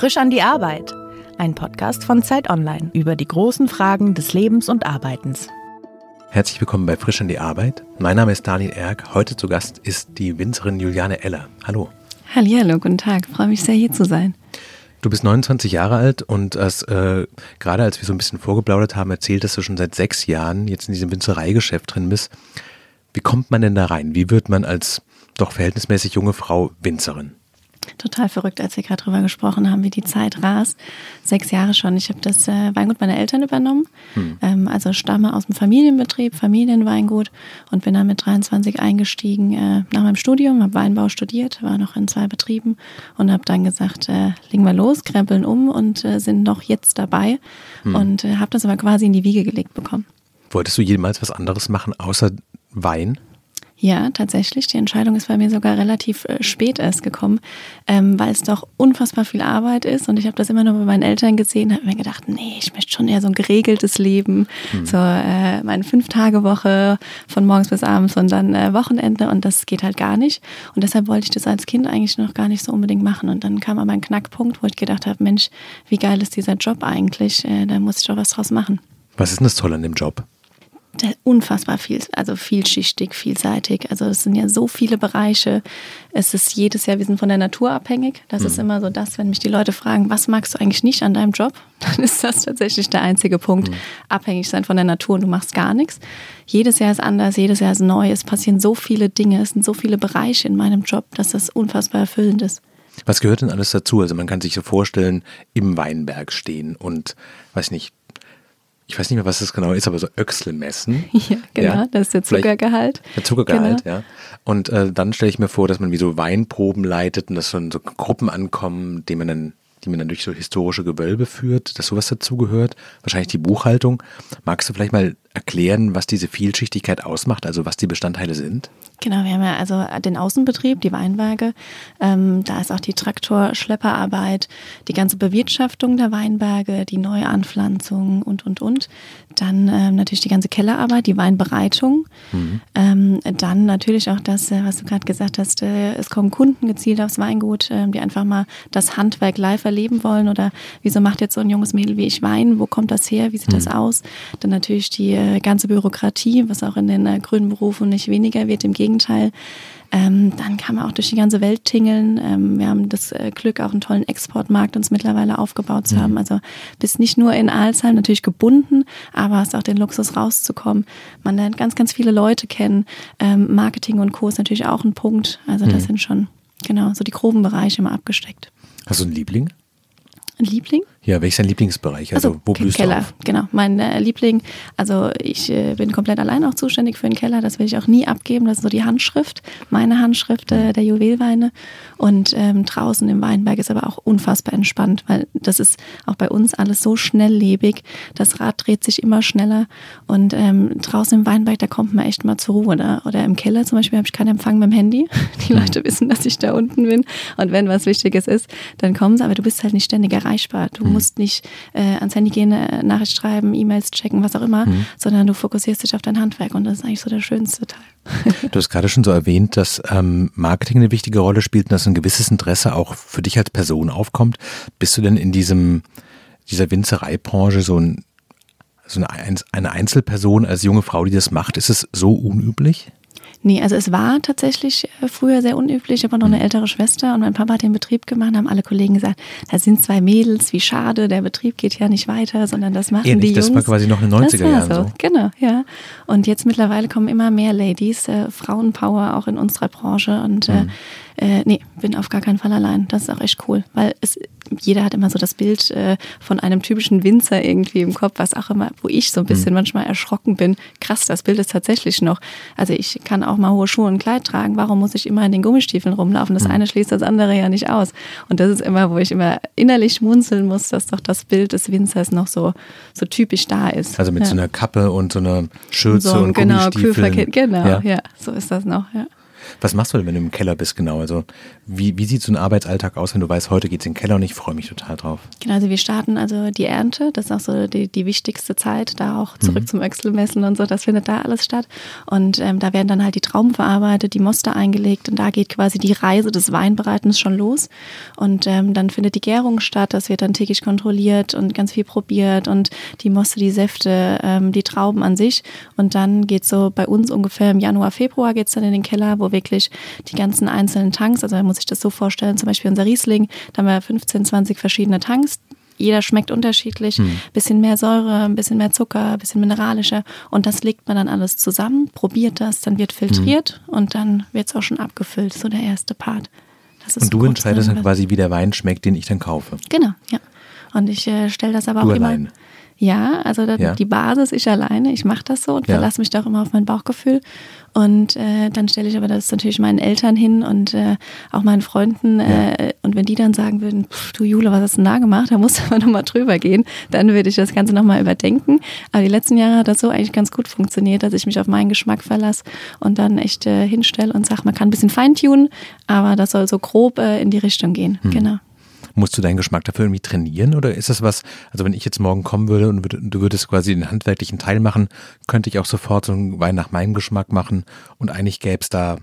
Frisch an die Arbeit. Ein Podcast von Zeit Online über die großen Fragen des Lebens und Arbeitens. Herzlich willkommen bei Frisch an die Arbeit. Mein Name ist Daniel Erck. Heute zu Gast ist die Winzerin Juliane Eller. Hallo. Hallo, guten Tag. Freue mich sehr, hier zu sein. Du bist 29 Jahre alt und als, äh, gerade als wir so ein bisschen vorgeplaudert haben, erzählt, dass du schon seit sechs Jahren jetzt in diesem Winzereigeschäft drin bist. Wie kommt man denn da rein? Wie wird man als doch verhältnismäßig junge Frau Winzerin? Total verrückt, als wir gerade drüber gesprochen haben, wie die Zeit rast. Sechs Jahre schon. Ich habe das äh, Weingut meiner Eltern übernommen. Hm. Ähm, also stamme aus dem Familienbetrieb, Familienweingut und bin dann mit 23 eingestiegen äh, nach meinem Studium, habe Weinbau studiert, war noch in zwei Betrieben und habe dann gesagt, äh, legen wir los, krempeln um und äh, sind noch jetzt dabei hm. und äh, habe das aber quasi in die Wiege gelegt bekommen. Wolltest du jemals was anderes machen außer Wein? Ja, tatsächlich. Die Entscheidung ist bei mir sogar relativ äh, spät erst gekommen, ähm, weil es doch unfassbar viel Arbeit ist. Und ich habe das immer nur bei meinen Eltern gesehen, habe mir gedacht, nee, ich möchte schon eher so ein geregeltes Leben, mhm. so äh, meine Fünf-Tage-Woche von morgens bis abends und dann äh, Wochenende. Und das geht halt gar nicht. Und deshalb wollte ich das als Kind eigentlich noch gar nicht so unbedingt machen. Und dann kam aber ein Knackpunkt, wo ich gedacht habe, Mensch, wie geil ist dieser Job eigentlich? Äh, da muss ich doch was draus machen. Was ist denn das Tolle an dem Job? Unfassbar viel, also vielschichtig, vielseitig. Also es sind ja so viele Bereiche. Es ist jedes Jahr, wir sind von der Natur abhängig. Das mhm. ist immer so das, wenn mich die Leute fragen, was magst du eigentlich nicht an deinem Job? Dann ist das tatsächlich der einzige Punkt. Mhm. Abhängig sein von der Natur und du machst gar nichts. Jedes Jahr ist anders, jedes Jahr ist neu. Es passieren so viele Dinge, es sind so viele Bereiche in meinem Job, dass das unfassbar erfüllend ist. Was gehört denn alles dazu? Also man kann sich so vorstellen, im Weinberg stehen und, weiß nicht, ich weiß nicht mehr, was das genau ist, aber so Öchsel messen. Ja, genau, ja. das ist der Zuckergehalt. Der Zuckergehalt, genau. ja. Und äh, dann stelle ich mir vor, dass man wie so Weinproben leitet und dass so, so Gruppen ankommen, die man dann die man dann durch so historische Gewölbe führt, dass sowas dazugehört. Wahrscheinlich die Buchhaltung. Magst du vielleicht mal erklären, was diese Vielschichtigkeit ausmacht, also was die Bestandteile sind? Genau, wir haben ja also den Außenbetrieb, die Weinberge. Ähm, da ist auch die Traktorschlepperarbeit, die ganze Bewirtschaftung der Weinberge, die Neuanpflanzung und, und, und. Dann ähm, natürlich die ganze Kellerarbeit, die Weinbereitung. Mhm. Ähm, dann natürlich auch das, äh, was du gerade gesagt hast, äh, es kommen Kunden gezielt aufs Weingut, äh, die einfach mal das Handwerk live erleben wollen oder wieso macht jetzt so ein junges Mädel wie ich Wein, wo kommt das her, wie sieht mhm. das aus? Dann natürlich die äh, ganze Bürokratie, was auch in den äh, grünen Berufen nicht weniger wird, im Gegenteil. Ähm, dann kann man auch durch die ganze Welt tingeln. Ähm, wir haben das äh, Glück, auch einen tollen Exportmarkt uns mittlerweile aufgebaut zu mhm. haben. Also bist nicht nur in Alzheim natürlich gebunden, aber hast auch den Luxus rauszukommen. Man lernt ganz, ganz viele Leute kennen. Ähm, Marketing und Co. ist natürlich auch ein Punkt. Also das mhm. sind schon genau so die groben Bereiche immer abgesteckt. Hast du einen Liebling? Ein Liebling? Ja, welcher Lieblingsbereich? Also, also wo blühst Keller, du auf? genau. Mein äh, Liebling, also ich äh, bin komplett allein auch zuständig für den Keller. Das will ich auch nie abgeben. Das ist so die Handschrift, meine Handschrift äh, der Juwelweine. Und ähm, draußen im Weinberg ist aber auch unfassbar entspannt, weil das ist auch bei uns alles so schnelllebig. Das Rad dreht sich immer schneller. Und ähm, draußen im Weinberg, da kommt man echt mal zur Ruhe. Oder, oder im Keller zum Beispiel habe ich keinen Empfang mit dem Handy. Die Leute mhm. wissen, dass ich da unten bin. Und wenn was Wichtiges ist, dann kommen sie. Aber du bist halt nicht ständig erreichbar. Du mhm. musst nicht äh, ans Handy gehen, äh, Nachricht schreiben, E-Mails checken, was auch immer, mhm. sondern du fokussierst dich auf dein Handwerk und das ist eigentlich so der schönste Teil. Du hast gerade schon so erwähnt, dass ähm, Marketing eine wichtige Rolle spielt und dass ein gewisses Interesse auch für dich als Person aufkommt. Bist du denn in diesem, dieser Winzereibranche so, ein, so eine, eine Einzelperson als junge Frau, die das macht? Ist es so unüblich? Nee, also es war tatsächlich äh, früher sehr unüblich. Ich habe noch eine ältere Schwester und mein Papa hat den Betrieb gemacht, haben alle Kollegen gesagt, da sind zwei Mädels, wie schade, der Betrieb geht ja nicht weiter, sondern das machen Ehrlich, die Jungs. Das war quasi noch in den 90er Jahren so. so. Genau, ja. Und jetzt mittlerweile kommen immer mehr Ladies, äh, Frauenpower auch in unserer Branche und äh, mhm. äh, nee, bin auf gar keinen Fall allein. Das ist auch echt cool, weil es jeder hat immer so das Bild äh, von einem typischen Winzer irgendwie im Kopf, was auch immer, wo ich so ein bisschen mhm. manchmal erschrocken bin. Krass, das Bild ist tatsächlich noch. Also ich kann auch mal hohe Schuhe und Kleid tragen. Warum muss ich immer in den Gummistiefeln rumlaufen? Das mhm. eine schließt das andere ja nicht aus. Und das ist immer, wo ich immer innerlich schmunzeln muss, dass doch das Bild des Winzers noch so, so typisch da ist. Also mit ja. so einer Kappe und so einer Schürze so, und genau, Gummistiefeln. Genau, ja. ja, so ist das noch, ja. Was machst du denn, wenn du im Keller bist, genau? Also wie, wie sieht so ein Arbeitsalltag aus, wenn du weißt, heute geht es in den Keller und ich freue mich total drauf? Genau, also wir starten also die Ernte, das ist auch so die, die wichtigste Zeit, da auch zurück mhm. zum Öxelmessen und so, das findet da alles statt. Und ähm, da werden dann halt die Trauben verarbeitet, die Moste eingelegt und da geht quasi die Reise des Weinbereitens schon los. Und ähm, dann findet die Gärung statt, das wird dann täglich kontrolliert und ganz viel probiert und die Moste, die Säfte, ähm, die Trauben an sich. Und dann geht so bei uns ungefähr im Januar, Februar geht es dann in den Keller, wo wirklich die ganzen einzelnen Tanks, also da muss ich das so vorstellen, zum Beispiel unser Riesling, da haben wir 15, 20 verschiedene Tanks, jeder schmeckt unterschiedlich. Hm. Bisschen mehr Säure, ein bisschen mehr Zucker, ein bisschen mineralischer. Und das legt man dann alles zusammen, probiert das, dann wird filtriert hm. und dann wird es auch schon abgefüllt. So der erste Part. und du entscheidest dann quasi, wie der Wein schmeckt, den ich dann kaufe. Genau, ja. Und ich äh, stelle das aber du auch allein. immer. Ja, also das, ja. die Basis, ich alleine, ich mache das so und ja. verlasse mich doch immer auf mein Bauchgefühl. Und äh, dann stelle ich aber das natürlich meinen Eltern hin und äh, auch meinen Freunden. Äh, ja. Und wenn die dann sagen würden, du Jule, was hast du denn da gemacht? Da musst du aber nochmal drüber gehen. Dann würde ich das Ganze nochmal überdenken. Aber die letzten Jahre hat das so eigentlich ganz gut funktioniert, dass ich mich auf meinen Geschmack verlasse und dann echt äh, hinstelle und sage, man kann ein bisschen feintunen, aber das soll so grob äh, in die Richtung gehen. Hm. Genau. Musst du deinen Geschmack dafür irgendwie trainieren oder ist das was, also wenn ich jetzt morgen kommen würde und du würdest quasi den handwerklichen Teil machen, könnte ich auch sofort so einen Wein nach meinem Geschmack machen und eigentlich gäbe es da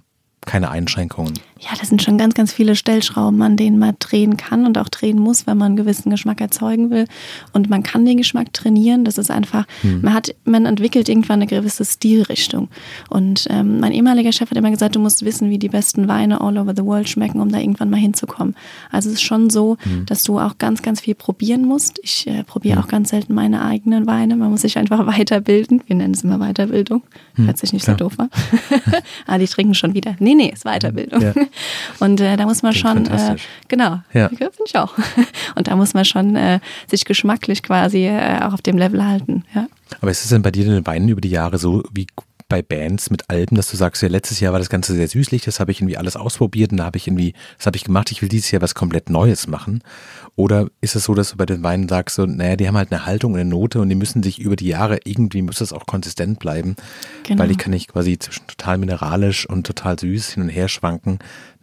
keine Einschränkungen. Ja, das sind schon ganz, ganz viele Stellschrauben, an denen man drehen kann und auch drehen muss, wenn man einen gewissen Geschmack erzeugen will. Und man kann den Geschmack trainieren. Das ist einfach, hm. man hat, man entwickelt irgendwann eine gewisse Stilrichtung. Und ähm, mein ehemaliger Chef hat immer gesagt, du musst wissen, wie die besten Weine all over the world schmecken, um da irgendwann mal hinzukommen. Also es ist schon so, hm. dass du auch ganz, ganz viel probieren musst. Ich äh, probiere hm. auch ganz selten meine eigenen Weine. Man muss sich einfach weiterbilden. Wir nennen es immer Weiterbildung. Hm. Hört sich nicht Klar. so doof an. ah, die trinken schon wieder. Nee, nee, ist Weiterbildung. Ja. Und äh, da muss man schon, äh, genau, ja. finde ich auch. Und da muss man schon äh, sich geschmacklich quasi äh, auch auf dem Level halten. Ja. Aber ist es denn bei dir den Weinen über die Jahre so, wie bei Bands mit Alben, dass du sagst, ja, letztes Jahr war das Ganze sehr süßlich, das habe ich irgendwie alles ausprobiert und da habe ich irgendwie, das habe ich gemacht, ich will dieses Jahr was komplett Neues machen. Oder ist es so, dass du bei den Weinen sagst, so, naja, die haben halt eine Haltung und eine Note und die müssen sich über die Jahre irgendwie, muss das auch konsistent bleiben, genau. weil ich kann nicht quasi zwischen total mineralisch und total süß hin und her schwanken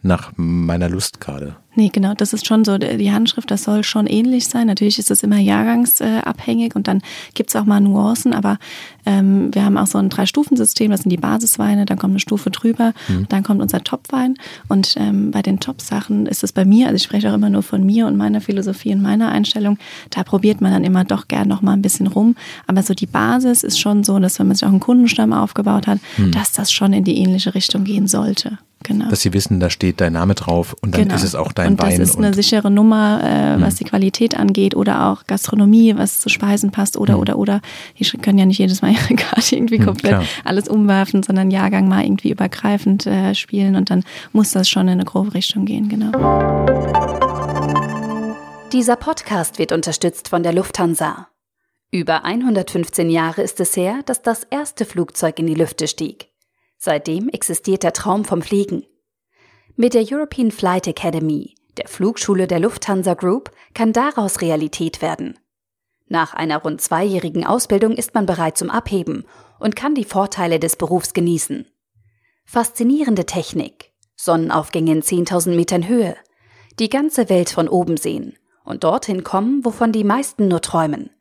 nach meiner Lust gerade. Nee, genau, das ist schon so, die Handschrift, das soll schon ähnlich sein. Natürlich ist das immer jahrgangsabhängig und dann gibt es auch mal Nuancen, aber ähm, wir haben auch so ein Drei-Stufen-System, das sind die Basisweine, dann kommt eine Stufe drüber, mhm. dann kommt unser Topwein und ähm, bei den Top-Sachen ist es bei mir, also ich spreche auch immer nur von mir und meiner Philosophie und meiner Einstellung, da probiert man dann immer doch gern noch mal ein bisschen rum, aber so die Basis ist schon so, dass wenn man sich auch einen Kundenstamm aufgebaut hat, mhm. dass das schon in die ähnliche Richtung gehen sollte. Genau. Dass sie wissen, da steht dein Name drauf und dann genau. ist es auch dein und Wein. Das ist eine sichere Nummer, äh, was hm. die Qualität angeht oder auch Gastronomie, was zu Speisen passt oder, hm. oder, oder. Die können ja nicht jedes Mal ihre Karte irgendwie hm, komplett hm, alles umwerfen, sondern Jahrgang mal irgendwie übergreifend äh, spielen und dann muss das schon in eine grobe Richtung gehen, genau. Dieser Podcast wird unterstützt von der Lufthansa. Über 115 Jahre ist es her, dass das erste Flugzeug in die Lüfte stieg. Seitdem existiert der Traum vom Fliegen. Mit der European Flight Academy, der Flugschule der Lufthansa Group, kann daraus Realität werden. Nach einer rund zweijährigen Ausbildung ist man bereit zum Abheben und kann die Vorteile des Berufs genießen. Faszinierende Technik, Sonnenaufgänge in 10.000 Metern Höhe, die ganze Welt von oben sehen und dorthin kommen, wovon die meisten nur träumen.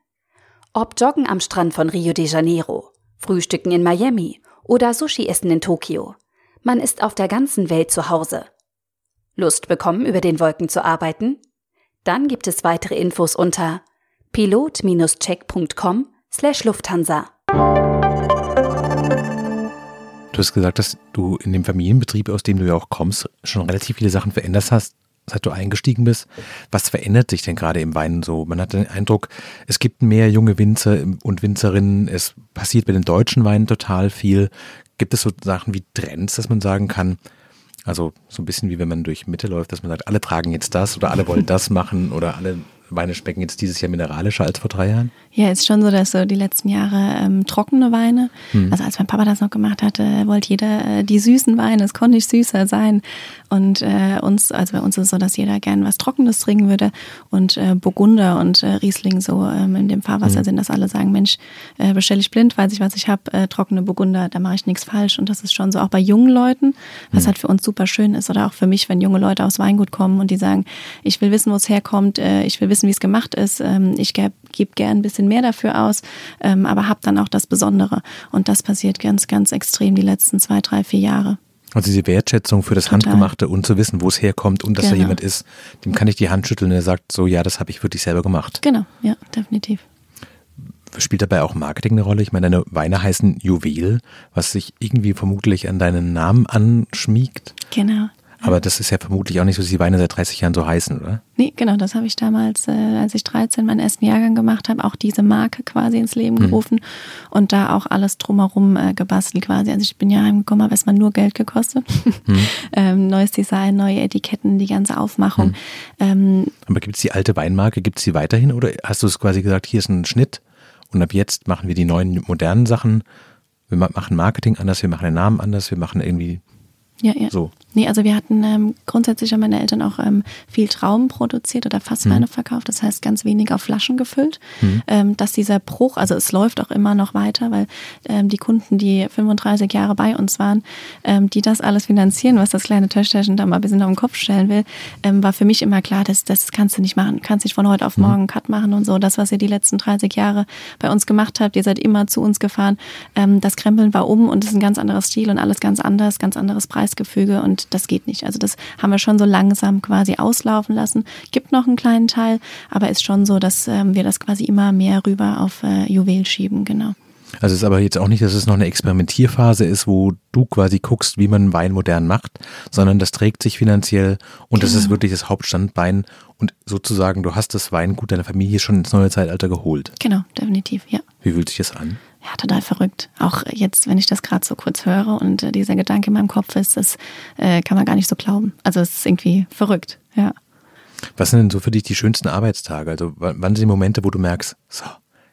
Ob Joggen am Strand von Rio de Janeiro, Frühstücken in Miami oder Sushi essen in Tokio. Man ist auf der ganzen Welt zu Hause. Lust bekommen, über den Wolken zu arbeiten? Dann gibt es weitere Infos unter pilot-check.com slash Lufthansa. Du hast gesagt, dass du in dem Familienbetrieb, aus dem du ja auch kommst, schon relativ viele Sachen verändert hast seit du eingestiegen bist. Was verändert sich denn gerade im Weinen so? Man hat den Eindruck, es gibt mehr junge Winzer und Winzerinnen. Es passiert bei den deutschen Weinen total viel. Gibt es so Sachen wie Trends, dass man sagen kann, also so ein bisschen wie wenn man durch Mitte läuft, dass man sagt, alle tragen jetzt das oder alle wollen das machen oder alle Weine schmecken jetzt dieses Jahr mineralischer als vor drei Jahren? Ja, ist schon so, dass so die letzten Jahre ähm, trockene Weine, mhm. also als mein Papa das noch gemacht hatte, wollte jeder äh, die süßen Weine, es konnte nicht süßer sein. Und äh, uns, also bei uns ist es so, dass jeder gern was Trockenes trinken würde und äh, Burgunder und äh, Riesling so ähm, in dem Fahrwasser mhm. sind, dass alle sagen, Mensch, äh, bestelle ich blind, weiß ich, was ich habe, äh, trockene Burgunder, da mache ich nichts falsch. Und das ist schon so auch bei jungen Leuten, was mhm. halt für uns super schön ist oder auch für mich, wenn junge Leute aufs Weingut kommen und die sagen, ich will wissen, wo es herkommt, ich will wissen, wie es gemacht ist, ähm, ich gebe geb gern ein bisschen mehr dafür aus, ähm, aber habe dann auch das Besondere. Und das passiert ganz, ganz extrem die letzten zwei, drei, vier Jahre. Also diese Wertschätzung für das Total. Handgemachte und zu wissen, wo es herkommt und dass genau. da jemand ist, dem kann ich die Hand schütteln und er sagt so, ja, das habe ich wirklich selber gemacht. Genau, ja, definitiv. Spielt dabei auch Marketing eine Rolle? Ich meine, deine Weine heißen Juwel, was sich irgendwie vermutlich an deinen Namen anschmiegt. Genau. Aber das ist ja vermutlich auch nicht so, dass die Weine seit 30 Jahren so heißen, oder? Nee, genau, das habe ich damals, äh, als ich 13 meinen ersten Jahrgang gemacht habe, auch diese Marke quasi ins Leben mhm. gerufen und da auch alles drumherum äh, gebastelt quasi. Also ich bin ja heimgekommen, habe erstmal nur Geld gekostet. Mhm. ähm, neues Design, neue Etiketten, die ganze Aufmachung. Mhm. Ähm, Aber gibt es die alte Weinmarke, gibt es die weiterhin oder hast du es quasi gesagt, hier ist ein Schnitt und ab jetzt machen wir die neuen modernen Sachen? Wir machen Marketing anders, wir machen den Namen anders, wir machen irgendwie ja, ja. So. Nee, also wir hatten ähm, grundsätzlich haben meine Eltern auch ähm, viel Trauben produziert oder Fassweine mhm. verkauft, das heißt ganz wenig auf Flaschen gefüllt. Mhm. Ähm, dass dieser Bruch, also es läuft auch immer noch weiter, weil ähm, die Kunden, die 35 Jahre bei uns waren, ähm, die das alles finanzieren, was das kleine Töchterchen da mal ein bisschen auf den Kopf stellen will, ähm, war für mich immer klar, das, das kannst du nicht machen. Du kannst nicht von heute auf mhm. morgen einen Cut machen und so. Das, was ihr die letzten 30 Jahre bei uns gemacht habt, ihr seid immer zu uns gefahren. Ähm, das Krempeln war um und es ist ein ganz anderes Stil und alles ganz anders, ganz anderes Preisgefüge und das geht nicht. Also das haben wir schon so langsam quasi auslaufen lassen. Gibt noch einen kleinen Teil, aber ist schon so, dass ähm, wir das quasi immer mehr rüber auf äh, Juwel schieben, genau. Also es ist aber jetzt auch nicht, dass es noch eine Experimentierphase ist, wo du quasi guckst, wie man Wein modern macht, sondern das trägt sich finanziell und genau. das ist genau. wirklich das Hauptstandbein und sozusagen du hast das Weingut deiner Familie schon ins neue Zeitalter geholt. Genau, definitiv, ja. Wie fühlt sich das an? Ja, total verrückt. Auch jetzt, wenn ich das gerade so kurz höre und äh, dieser Gedanke in meinem Kopf ist, das äh, kann man gar nicht so glauben. Also es ist irgendwie verrückt, ja. Was sind denn so für dich die schönsten Arbeitstage? Also wann sind die Momente, wo du merkst, so,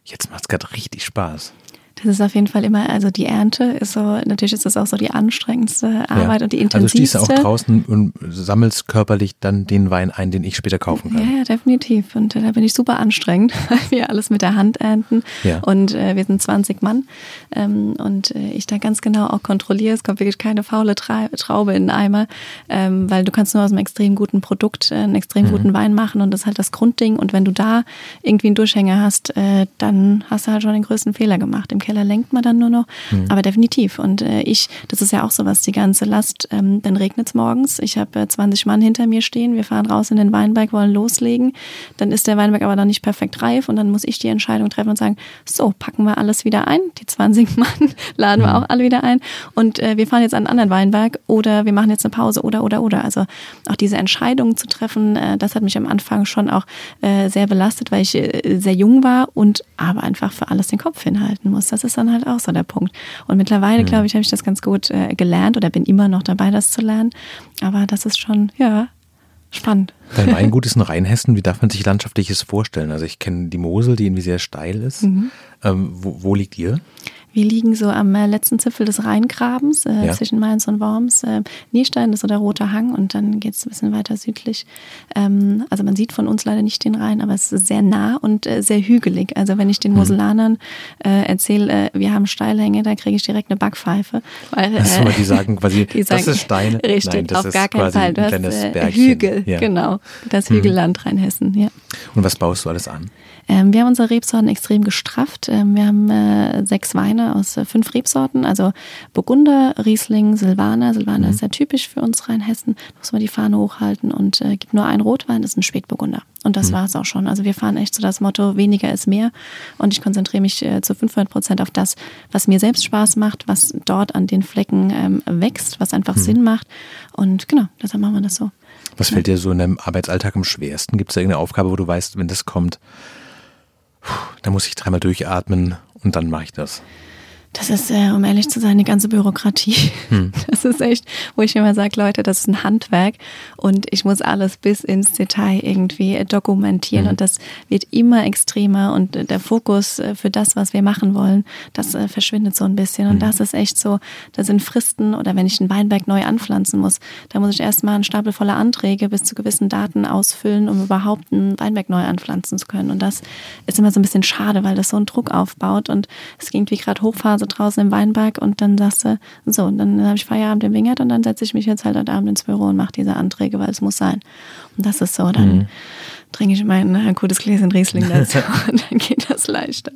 jetzt macht es gerade richtig Spaß? Das ist auf jeden Fall immer, also die Ernte ist so, natürlich ist das auch so die anstrengendste Arbeit ja. und die intensivste. Also stehst du auch draußen und sammelst körperlich dann den Wein ein, den ich später kaufen kann. Ja, ja definitiv. Und äh, da bin ich super anstrengend, weil wir alles mit der Hand ernten. Ja. Und äh, wir sind 20 Mann. Ähm, und äh, ich da ganz genau auch kontrolliere, es kommt wirklich keine faule Tra Traube in den Eimer, ähm, weil du kannst nur aus einem extrem guten Produkt äh, einen extrem mhm. guten Wein machen und das ist halt das Grundding. Und wenn du da irgendwie einen Durchhänger hast, äh, dann hast du halt schon den größten Fehler gemacht. Im Keller lenkt man dann nur noch. Mhm. Aber definitiv. Und äh, ich, das ist ja auch so was, die ganze Last, ähm, dann regnet es morgens. Ich habe äh, 20 Mann hinter mir stehen. Wir fahren raus in den Weinberg, wollen loslegen. Dann ist der Weinberg aber noch nicht perfekt reif und dann muss ich die Entscheidung treffen und sagen, so, packen wir alles wieder ein. Die 20 Mann laden wir mhm. auch alle wieder ein. Und äh, wir fahren jetzt an einen anderen Weinberg oder wir machen jetzt eine Pause oder, oder, oder. Also auch diese Entscheidung zu treffen, äh, das hat mich am Anfang schon auch äh, sehr belastet, weil ich äh, sehr jung war und aber einfach für alles den Kopf hinhalten muss. Das ist dann halt auch so der Punkt. Und mittlerweile, mhm. glaube ich, habe ich das ganz gut äh, gelernt oder bin immer noch dabei, das zu lernen. Aber das ist schon, ja, spannend. Dein Weingut ist in Rheinhessen. Wie darf man sich landschaftliches vorstellen? Also ich kenne die Mosel, die irgendwie sehr steil ist. Mhm. Ähm, wo, wo liegt ihr? Wir liegen so am äh, letzten Zipfel des Rheingrabens äh, ja. zwischen Mainz und Worms. Äh, Nierstein ist so der rote Hang und dann geht es ein bisschen weiter südlich. Ähm, also man sieht von uns leider nicht den Rhein, aber es ist sehr nah und äh, sehr hügelig. Also wenn ich den. Moselanern äh, erzähle, äh, wir haben Steilhänge, da kriege ich direkt eine Backpfeife. Weil, Achso, die sagen quasi, die sagen, das ist Stein. Richtig, Nein, das auf gar keinen Fall. Du hast Hügel, ja. genau. Das hm. Hügelland Rheinhessen, ja. Und was baust du alles an? Ähm, wir haben unsere Rebsorten extrem gestrafft. Ähm, wir haben äh, sechs Weine aus äh, fünf Rebsorten, also Burgunder, Riesling, Silvaner. Silvaner mhm. ist sehr typisch für uns Rheinhessen. Da muss man die Fahne hochhalten und äh, gibt nur einen Rotwein, das ist ein Spätburgunder. Und das mhm. war es auch schon. Also wir fahren echt so das Motto, weniger ist mehr. Und ich konzentriere mich äh, zu 500 Prozent auf das, was mir selbst Spaß macht, was dort an den Flecken ähm, wächst, was einfach mhm. Sinn macht. Und genau, deshalb machen wir das so. Was fällt dir so in deinem Arbeitsalltag am schwersten? Gibt es da irgendeine Aufgabe, wo du weißt, wenn das kommt, da muss ich dreimal durchatmen und dann mache ich das. Das ist, äh, um ehrlich zu sein, die ganze Bürokratie. Hm. Das ist echt, wo ich immer sage, Leute, das ist ein Handwerk und ich muss alles bis ins Detail irgendwie dokumentieren hm. und das wird immer extremer und der Fokus äh, für das, was wir machen wollen, das äh, verschwindet so ein bisschen und hm. das ist echt so, da sind Fristen oder wenn ich einen Weinberg neu anpflanzen muss, da muss ich erstmal einen Stapel voller Anträge bis zu gewissen Daten ausfüllen, um überhaupt einen Weinberg neu anpflanzen zu können und das ist immer so ein bisschen schade, weil das so einen Druck aufbaut und es ging wie gerade Hochphase draußen im Weinberg und dann sagst du, so, und dann habe ich Feierabend im Wingert und dann setze ich mich jetzt halt heute Abend ins Büro und mache diese Anträge, weil es muss sein. Und das ist so, dann mhm. trinke ich mein ein gutes Gläschen Riesling dazu und dann geht das leichter.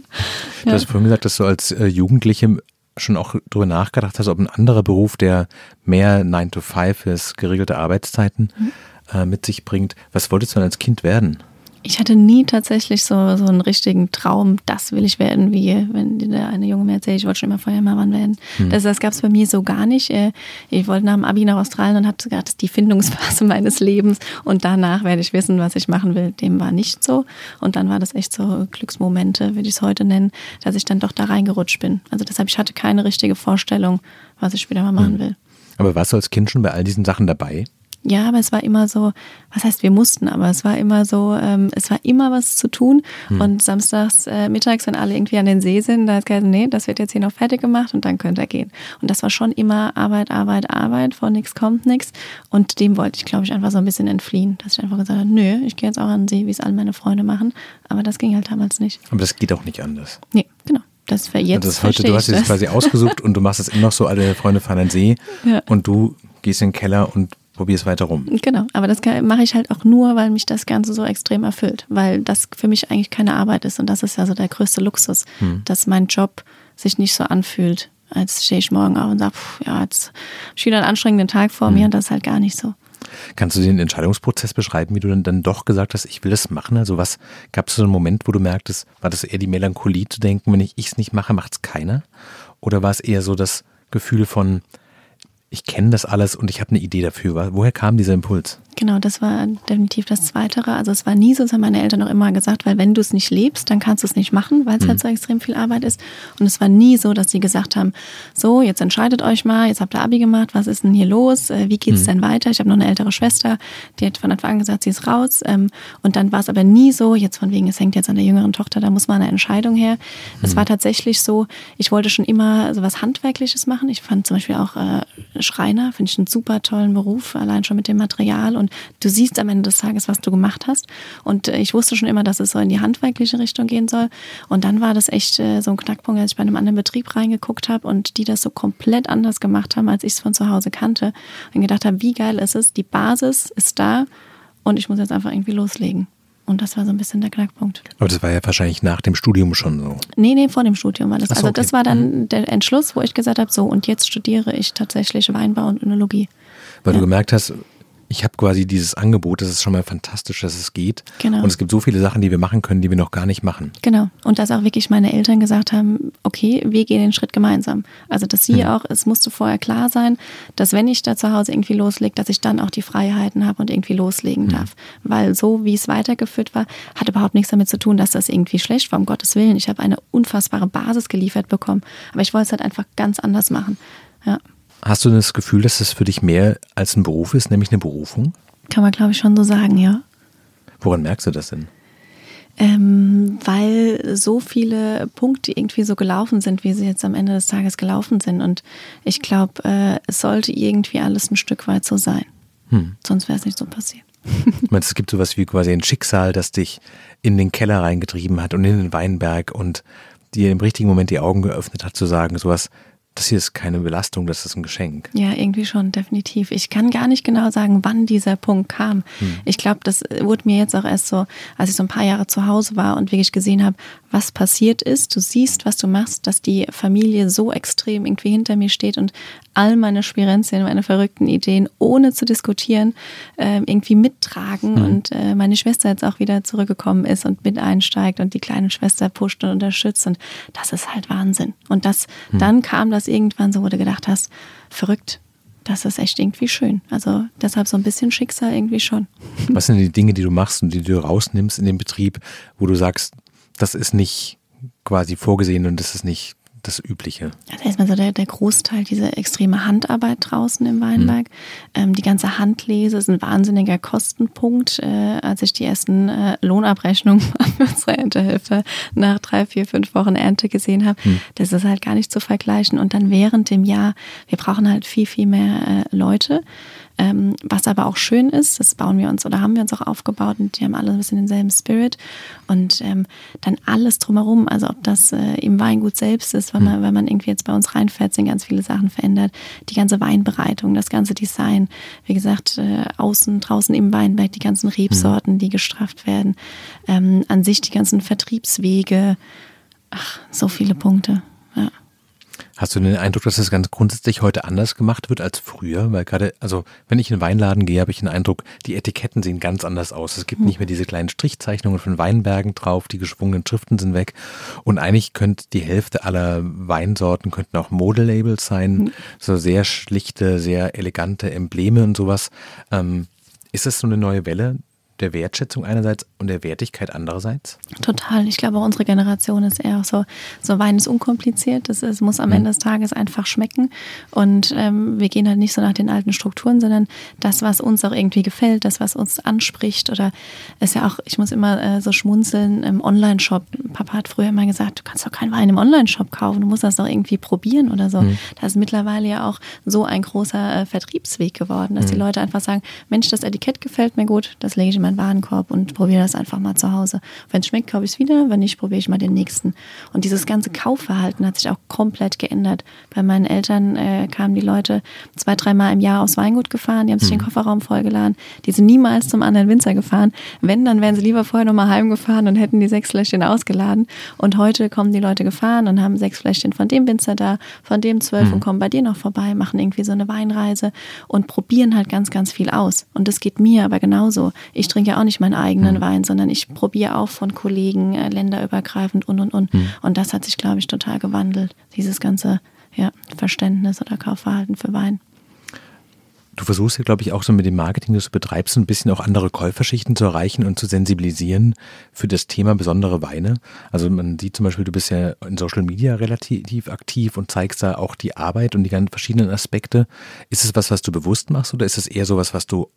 Du hast vorhin gesagt, dass du als äh, Jugendliche schon auch darüber nachgedacht hast, ob ein anderer Beruf, der mehr 9 to 5 ist, geregelte Arbeitszeiten mhm. äh, mit sich bringt. Was wolltest du denn als Kind werden? Ich hatte nie tatsächlich so, so einen richtigen Traum, das will ich werden, wie wenn der eine Junge mir erzählt, ich wollte schon immer Feuerwehrmann werden. Hm. Das, das gab es bei mir so gar nicht. Äh, ich wollte nach dem Abi nach Australien und hatte gerade die Findungsphase meines Lebens und danach werde ich wissen, was ich machen will. Dem war nicht so. Und dann war das echt so Glücksmomente, würde ich es heute nennen, dass ich dann doch da reingerutscht bin. Also deshalb, ich hatte keine richtige Vorstellung, was ich später mal machen hm. will. Aber warst du als Kind schon bei all diesen Sachen dabei? Ja, aber es war immer so, was heißt wir mussten, aber es war immer so, ähm, es war immer was zu tun. Hm. Und samstags, äh, mittags, wenn alle irgendwie an den See sind, da ist gesagt, nee, das wird jetzt hier noch fertig gemacht und dann könnt ihr gehen. Und das war schon immer Arbeit, Arbeit, Arbeit, von nichts kommt nichts. Und dem wollte ich, glaube ich, einfach so ein bisschen entfliehen, dass ich einfach gesagt habe, nö, ich gehe jetzt auch an den See, wie es alle meine Freunde machen. Aber das ging halt damals nicht. Aber das geht auch nicht anders. Nee, genau. Das für jetzt. Das heute, du hast es quasi ausgesucht und du machst es immer noch so, alle Freunde fahren an den See ja. und du gehst in den Keller und probier es weiter rum. Genau, aber das mache ich halt auch nur, weil mich das Ganze so extrem erfüllt, weil das für mich eigentlich keine Arbeit ist und das ist ja so der größte Luxus, hm. dass mein Job sich nicht so anfühlt, als stehe ich morgen auf und sage, ja, jetzt habe ich wieder einen anstrengenden Tag vor hm. mir und das ist halt gar nicht so. Kannst du den Entscheidungsprozess beschreiben, wie du dann, dann doch gesagt hast, ich will das machen? Also was gab es so einen Moment, wo du merktest, war das eher die Melancholie zu denken, wenn ich es nicht mache, macht es keiner? Oder war es eher so das Gefühl von, ich kenne das alles und ich habe eine Idee dafür. Woher kam dieser Impuls? Genau, das war definitiv das Zweitere. Also es war nie so, das haben meine Eltern auch immer gesagt, weil wenn du es nicht lebst, dann kannst du es nicht machen, weil es halt mhm. halt so extrem viel Arbeit ist. Und es war nie so, dass sie gesagt haben, so, jetzt entscheidet euch mal, jetzt habt ihr Abi gemacht, was ist denn hier los? Äh, wie geht's mhm. denn weiter? Ich habe noch eine ältere Schwester, die hat von Anfang an gesagt, sie ist raus. Ähm, und dann war es aber nie so, jetzt von wegen, es hängt jetzt an der jüngeren Tochter, da muss mal eine Entscheidung her. Es mhm. war tatsächlich so, ich wollte schon immer so was Handwerkliches machen. Ich fand zum Beispiel auch äh, Schreiner, finde ich einen super tollen Beruf, allein schon mit dem Material. Und du siehst am Ende des Tages, was du gemacht hast. Und äh, ich wusste schon immer, dass es so in die handwerkliche Richtung gehen soll. Und dann war das echt äh, so ein Knackpunkt, als ich bei einem anderen Betrieb reingeguckt habe und die das so komplett anders gemacht haben, als ich es von zu Hause kannte. Und gedacht habe, wie geil ist es? Die Basis ist da und ich muss jetzt einfach irgendwie loslegen. Und das war so ein bisschen der Knackpunkt. Aber das war ja wahrscheinlich nach dem Studium schon so. Nee, nee, vor dem Studium war das. So, also das war dann mhm. der Entschluss, wo ich gesagt habe, so und jetzt studiere ich tatsächlich Weinbau und Önologie. Weil ja. du gemerkt hast, ich habe quasi dieses Angebot, das ist schon mal fantastisch, dass es geht. Genau. Und es gibt so viele Sachen, die wir machen können, die wir noch gar nicht machen. Genau. Und dass auch wirklich meine Eltern gesagt haben, okay, wir gehen den Schritt gemeinsam. Also dass sie mhm. auch, es musste vorher klar sein, dass wenn ich da zu Hause irgendwie loslege, dass ich dann auch die Freiheiten habe und irgendwie loslegen mhm. darf. Weil so, wie es weitergeführt war, hat überhaupt nichts damit zu tun, dass das irgendwie schlecht war, um Gottes Willen. Ich habe eine unfassbare Basis geliefert bekommen. Aber ich wollte es halt einfach ganz anders machen. Ja. Hast du das Gefühl, dass es für dich mehr als ein Beruf ist, nämlich eine Berufung? Kann man, glaube ich, schon so sagen, ja. Woran merkst du das denn? Ähm, weil so viele Punkte irgendwie so gelaufen sind, wie sie jetzt am Ende des Tages gelaufen sind. Und ich glaube, äh, es sollte irgendwie alles ein Stück weit so sein. Hm. Sonst wäre es nicht so passiert. Ich meine, es gibt sowas wie quasi ein Schicksal, das dich in den Keller reingetrieben hat und in den Weinberg und dir im richtigen Moment die Augen geöffnet hat, zu sagen, sowas das hier ist keine Belastung, das ist ein Geschenk. Ja, irgendwie schon, definitiv. Ich kann gar nicht genau sagen, wann dieser Punkt kam. Hm. Ich glaube, das wurde mir jetzt auch erst so, als ich so ein paar Jahre zu Hause war und wirklich gesehen habe, was passiert ist. Du siehst, was du machst, dass die Familie so extrem irgendwie hinter mir steht und all meine Spirenzien, meine verrückten Ideen, ohne zu diskutieren, äh, irgendwie mittragen hm. und äh, meine Schwester jetzt auch wieder zurückgekommen ist und mit einsteigt und die kleine Schwester pusht und unterstützt und das ist halt Wahnsinn. Und das, hm. dann kam das irgendwann so, wo du gedacht hast, verrückt, das ist echt irgendwie schön. Also deshalb so ein bisschen Schicksal irgendwie schon. Was sind die Dinge, die du machst und die du rausnimmst in dem Betrieb, wo du sagst, das ist nicht quasi vorgesehen und das ist nicht das Übliche? Also erstmal so der, der Großteil, diese extreme Handarbeit draußen im Weinberg. Mhm. Ähm, die ganze Handlese ist ein wahnsinniger Kostenpunkt. Äh, als ich die ersten äh, Lohnabrechnungen für unsere Erntehelfer nach drei, vier, fünf Wochen Ernte gesehen habe, mhm. das ist halt gar nicht zu vergleichen. Und dann während dem Jahr, wir brauchen halt viel, viel mehr äh, Leute. Ähm, was aber auch schön ist, das bauen wir uns oder haben wir uns auch aufgebaut und die haben alle ein bisschen denselben Spirit. Und ähm, dann alles drumherum, also ob das äh, im Weingut selbst ist, wenn man, hm. wenn man irgendwie jetzt bei uns reinfährt, sind ganz viele Sachen verändert. Die ganze Weinbereitung, das ganze Design, wie gesagt, äh, außen, draußen im Weinberg, die ganzen Rebsorten, die gestrafft werden, ähm, an sich die ganzen Vertriebswege, ach, so viele Punkte. Ja. Hast du den Eindruck, dass das ganz grundsätzlich heute anders gemacht wird als früher? Weil gerade, also wenn ich in den Weinladen gehe, habe ich den Eindruck, die Etiketten sehen ganz anders aus. Es gibt hm. nicht mehr diese kleinen Strichzeichnungen von Weinbergen drauf, die geschwungenen Schriften sind weg. Und eigentlich könnte die Hälfte aller Weinsorten könnten auch Modelabels sein, hm. so sehr schlichte, sehr elegante Embleme und sowas. Ähm, ist das so eine neue Welle, der Wertschätzung einerseits und der Wertigkeit andererseits? Total. Ich glaube, unsere Generation ist eher so, so Wein ist unkompliziert. Das ist, muss am mhm. Ende des Tages einfach schmecken. Und ähm, wir gehen halt nicht so nach den alten Strukturen, sondern das, was uns auch irgendwie gefällt, das, was uns anspricht. Oder ist ja auch, ich muss immer äh, so schmunzeln im Online-Shop. Papa hat früher immer gesagt, du kannst doch keinen Wein im Online-Shop kaufen, du musst das doch irgendwie probieren oder so. Mhm. Das ist mittlerweile ja auch so ein großer äh, Vertriebsweg geworden, dass mhm. die Leute einfach sagen, Mensch, das Etikett gefällt mir gut, das lege ich meinen Warenkorb und probiere das einfach mal zu Hause. Wenn es schmeckt, kaufe ich es wieder, wenn nicht, probiere ich mal den nächsten. Und dieses ganze Kaufverhalten hat sich auch komplett geändert. Bei meinen Eltern äh, kamen die Leute zwei, dreimal im Jahr aufs Weingut gefahren, die haben sich mhm. den Kofferraum vollgeladen, die sind niemals zum anderen Winzer gefahren. Wenn, dann wären sie lieber vorher nochmal heimgefahren und hätten die sechs Fläschchen ausgeladen. Und heute kommen die Leute gefahren und haben sechs Fläschchen von dem Winzer da, von dem zwölf mhm. und kommen bei dir noch vorbei, machen irgendwie so eine Weinreise und probieren halt ganz, ganz viel aus. Und das geht mir aber genauso. Ich trinke ja auch nicht meinen eigenen mhm. Wein, sondern ich probiere auch von Kollegen äh, länderübergreifend und und und. Mhm. Und das hat sich, glaube ich, total gewandelt, dieses ganze ja, Verständnis oder Kaufverhalten für Wein. Du versuchst ja, glaube ich, auch so mit dem Marketing, das du betreibst, ein bisschen auch andere Käuferschichten zu erreichen und zu sensibilisieren für das Thema besondere Weine. Also man sieht zum Beispiel, du bist ja in Social Media relativ aktiv und zeigst da auch die Arbeit und die ganzen verschiedenen Aspekte. Ist es was, was du bewusst machst oder ist es eher so was, was du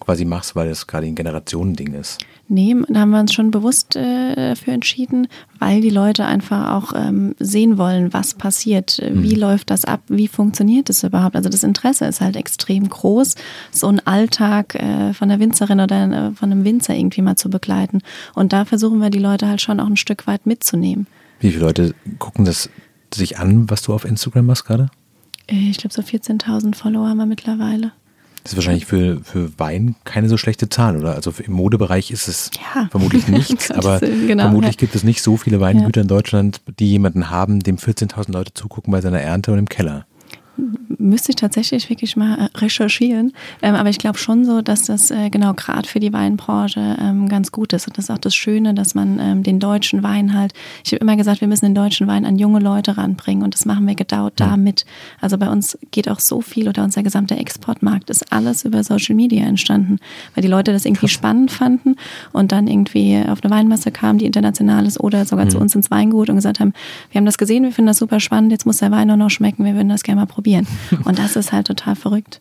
quasi machst, weil es gerade ein Generationending ist? Nee, da haben wir uns schon bewusst äh, dafür entschieden, weil die Leute einfach auch ähm, sehen wollen, was passiert, wie mhm. läuft das ab, wie funktioniert das überhaupt. Also das Interesse ist halt extrem groß, so einen Alltag äh, von der Winzerin oder äh, von einem Winzer irgendwie mal zu begleiten. Und da versuchen wir die Leute halt schon auch ein Stück weit mitzunehmen. Wie viele Leute gucken das sich an, was du auf Instagram machst gerade? Äh, ich glaube, so 14.000 Follower haben wir mittlerweile. Das ist wahrscheinlich für, für Wein keine so schlechte Zahl, oder? Also im Modebereich ist es ja. vermutlich nichts, aber genau, vermutlich ja. gibt es nicht so viele Weingüter ja. in Deutschland, die jemanden haben, dem 14.000 Leute zugucken bei seiner Ernte und im Keller müsste ich tatsächlich wirklich mal äh, recherchieren. Ähm, aber ich glaube schon so, dass das äh, genau gerade für die Weinbranche ähm, ganz gut ist. Und das ist auch das Schöne, dass man ähm, den deutschen Wein halt, ich habe immer gesagt, wir müssen den deutschen Wein an junge Leute ranbringen und das machen wir gedauert damit. Also bei uns geht auch so viel oder unser gesamter Exportmarkt ist alles über Social Media entstanden, weil die Leute das irgendwie Krass. spannend fanden und dann irgendwie auf eine Weinmasse kamen, die international ist oder sogar mhm. zu uns ins Weingut und gesagt haben, wir haben das gesehen, wir finden das super spannend, jetzt muss der Wein auch noch schmecken, wir würden das gerne mal probieren. Und das ist halt total verrückt.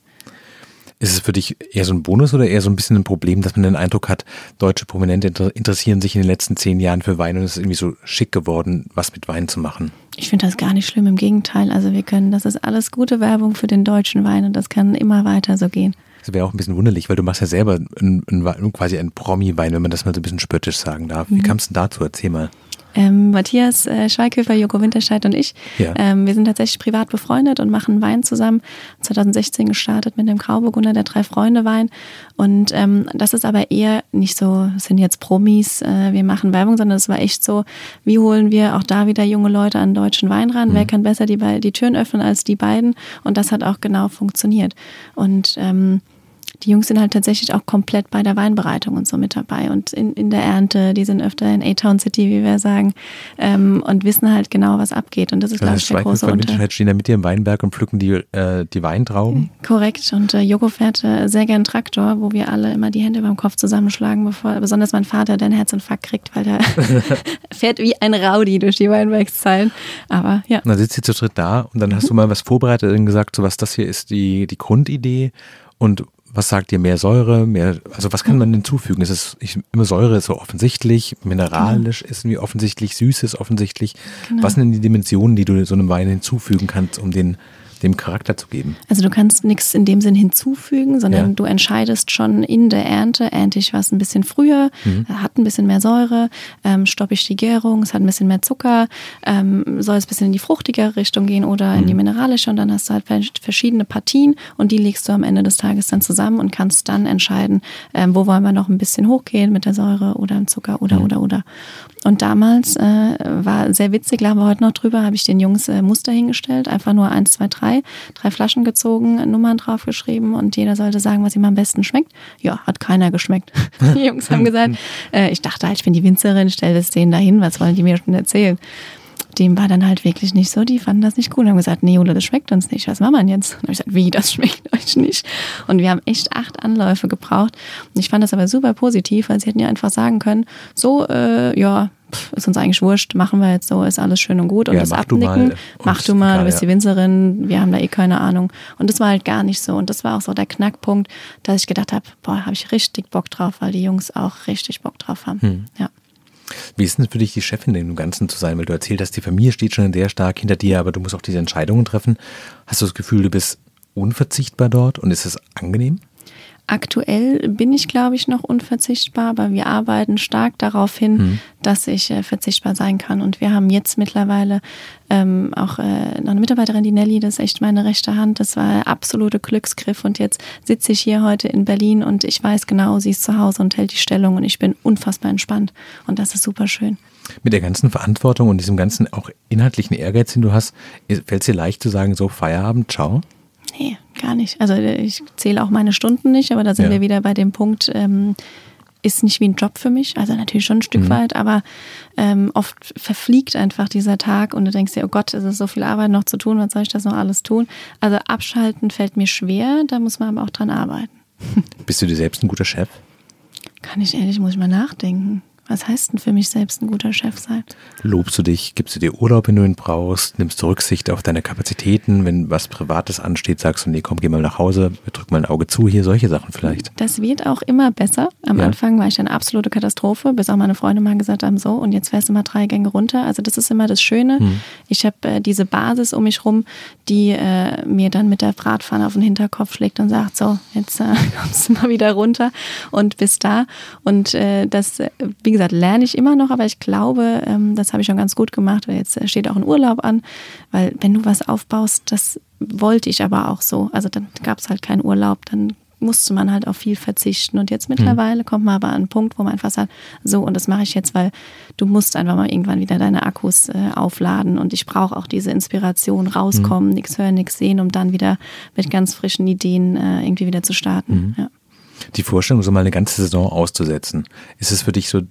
Ist es für dich eher so ein Bonus oder eher so ein bisschen ein Problem, dass man den Eindruck hat, deutsche Prominente interessieren sich in den letzten zehn Jahren für Wein und es ist irgendwie so schick geworden, was mit Wein zu machen? Ich finde das gar nicht schlimm, im Gegenteil. Also wir können, das ist alles gute Werbung für den deutschen Wein und das kann immer weiter so gehen. Das wäre auch ein bisschen wunderlich, weil du machst ja selber ein, ein, quasi einen Promi-Wein, wenn man das mal so ein bisschen spöttisch sagen darf. Wie mhm. kam es denn dazu? Erzähl mal. Ähm, Matthias äh, Schweighöfer, Joko Winterscheid und ich. Ja. Ähm, wir sind tatsächlich privat befreundet und machen Wein zusammen. 2016 gestartet mit dem Grauburgunder, der drei Freunde Wein. Und ähm, das ist aber eher nicht so, sind jetzt Promis, äh, wir machen Werbung, sondern es war echt so, wie holen wir auch da wieder junge Leute an deutschen Wein ran? Mhm. Wer kann besser die, die Türen öffnen als die beiden? Und das hat auch genau funktioniert. Und ähm, die Jungs sind halt tatsächlich auch komplett bei der Weinbereitung und so mit dabei und in, in der Ernte. Die sind öfter in A-Town City, wie wir sagen, ähm, und wissen halt genau, was abgeht. Und das ist, glaube ich, der große Unterschied. stehen da mit dir im Weinberg und pflücken die, äh, die Weintrauben. Korrekt. Und äh, Joko fährt äh, sehr gern Traktor, wo wir alle immer die Hände beim Kopf zusammenschlagen, bevor besonders mein Vater, der einen Herzinfarkt kriegt, weil der fährt wie ein Rowdy durch die Weinbergszeilen. Aber ja. Und dann sitzt ihr zu dritt da und dann hast du mal was vorbereitet und gesagt, so was das hier ist die, die Grundidee und was sagt ihr, mehr Säure, mehr, also was kann man hinzufügen? Ist es, ich, immer Säure ist so offensichtlich, mineralisch genau. ist irgendwie offensichtlich, süß ist offensichtlich. Genau. Was sind denn die Dimensionen, die du so einem Wein hinzufügen kannst, um den dem Charakter zu geben. Also du kannst nichts in dem Sinn hinzufügen, sondern ja. du entscheidest schon in der Ernte, ernte ich was ein bisschen früher, mhm. hat ein bisschen mehr Säure, ähm, stoppe ich die Gärung, es hat ein bisschen mehr Zucker, ähm, soll es ein bisschen in die fruchtigere Richtung gehen oder mhm. in die mhm. mineralische und dann hast du halt verschiedene Partien und die legst du am Ende des Tages dann zusammen und kannst dann entscheiden, ähm, wo wollen wir noch ein bisschen hochgehen mit der Säure oder im Zucker oder mhm. oder oder. Und damals äh, war sehr witzig, lachen wir heute noch drüber, habe ich den Jungs äh, Muster hingestellt, einfach nur eins, zwei, drei, drei Flaschen gezogen, Nummern draufgeschrieben und jeder sollte sagen, was ihm am besten schmeckt. Ja, hat keiner geschmeckt. die Jungs haben gesagt, äh, ich dachte halt, ich bin die Winzerin, stell das denen dahin, was wollen die mir schon erzählen? Dem war dann halt wirklich nicht so. Die fanden das nicht gut und haben gesagt, nee, Jule, das schmeckt uns nicht. Was machen wir jetzt? Und habe ich gesagt, wie, das schmeckt euch nicht? Und wir haben echt acht Anläufe gebraucht. Und ich fand das aber super positiv, weil sie hätten ja einfach sagen können, so, äh, ja, ist uns eigentlich wurscht, machen wir jetzt so, ist alles schön und gut. Und ja, das mach Abnicken, du mach du mal, du bist die Winzerin, wir haben da eh keine Ahnung. Und das war halt gar nicht so. Und das war auch so der Knackpunkt, dass ich gedacht habe, boah, habe ich richtig Bock drauf, weil die Jungs auch richtig Bock drauf haben. Hm. Ja. Wie ist denn für dich die Chefin in dem Ganzen zu sein? Weil du erzählt hast, die Familie steht schon sehr stark hinter dir, aber du musst auch diese Entscheidungen treffen. Hast du das Gefühl, du bist unverzichtbar dort und ist es angenehm? Aktuell bin ich, glaube ich, noch unverzichtbar, aber wir arbeiten stark darauf hin, mhm. dass ich äh, verzichtbar sein kann. Und wir haben jetzt mittlerweile ähm, auch äh, noch eine Mitarbeiterin, die Nelly, das ist echt meine rechte Hand. Das war ein absoluter Glücksgriff. Und jetzt sitze ich hier heute in Berlin und ich weiß genau, sie ist zu Hause und hält die Stellung und ich bin unfassbar entspannt. Und das ist super schön. Mit der ganzen Verantwortung und diesem ganzen auch inhaltlichen Ehrgeiz, den du hast, fällt es dir leicht zu sagen, so Feierabend, ciao? Nee, gar nicht. Also ich zähle auch meine Stunden nicht, aber da sind ja. wir wieder bei dem Punkt, ähm, ist nicht wie ein Job für mich. Also natürlich schon ein Stück mhm. weit, aber ähm, oft verfliegt einfach dieser Tag und du denkst dir, oh Gott, es ist so viel Arbeit noch zu tun, was soll ich das noch alles tun? Also abschalten fällt mir schwer, da muss man aber auch dran arbeiten. Bist du dir selbst ein guter Chef? Kann ich ehrlich, muss ich mal nachdenken. Was heißt denn für mich selbst ein guter Chef sein? Lobst du dich, gibst du dir Urlaub, wenn du ihn brauchst, nimmst du Rücksicht auf deine Kapazitäten, wenn was Privates ansteht, sagst du, nee, komm, geh mal nach Hause, drück mal ein Auge zu, hier solche Sachen vielleicht. Das wird auch immer besser. Am ja. Anfang war ich eine absolute Katastrophe, bis auch meine Freunde mal gesagt haben, so, und jetzt fährst du mal drei Gänge runter. Also das ist immer das Schöne. Hm. Ich habe äh, diese Basis um mich rum, die äh, mir dann mit der Bratpfanne auf den Hinterkopf schlägt und sagt, so, jetzt äh, kommst du mal wieder runter und bist da. Und äh, das, wie gesagt, lerne ich immer noch, aber ich glaube, ähm, das habe ich schon ganz gut gemacht, weil jetzt steht auch ein Urlaub an, weil wenn du was aufbaust, das wollte ich aber auch so. Also dann gab es halt keinen Urlaub, dann musste man halt auf viel verzichten. Und jetzt mittlerweile mhm. kommt man aber an einen Punkt, wo man einfach sagt, so, und das mache ich jetzt, weil du musst einfach mal irgendwann wieder deine Akkus äh, aufladen. Und ich brauche auch diese Inspiration, rauskommen, mhm. nichts hören, nichts sehen, um dann wieder mit ganz frischen Ideen äh, irgendwie wieder zu starten. Mhm. Ja. Die Vorstellung, so mal eine ganze Saison auszusetzen, ist es für dich so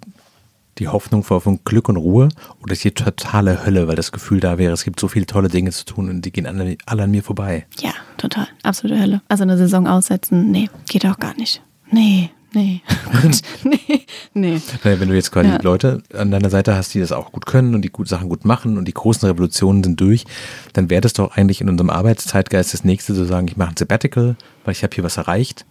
die Hoffnung vor von Glück und Ruhe oder ist die totale Hölle, weil das Gefühl da wäre, es gibt so viele tolle Dinge zu tun und die gehen alle, alle an mir vorbei? Ja, total. Absolute Hölle. Also eine Saison aussetzen, nee, geht auch gar nicht. Nee, nee. nee, nee. Naja, wenn du jetzt quasi ja. Leute an deiner Seite hast, die das auch gut können und die gut Sachen gut machen und die großen Revolutionen sind durch, dann wäre das doch eigentlich in unserem Arbeitszeitgeist das nächste zu sagen, ich mache ein Sabbatical, weil ich habe hier was erreicht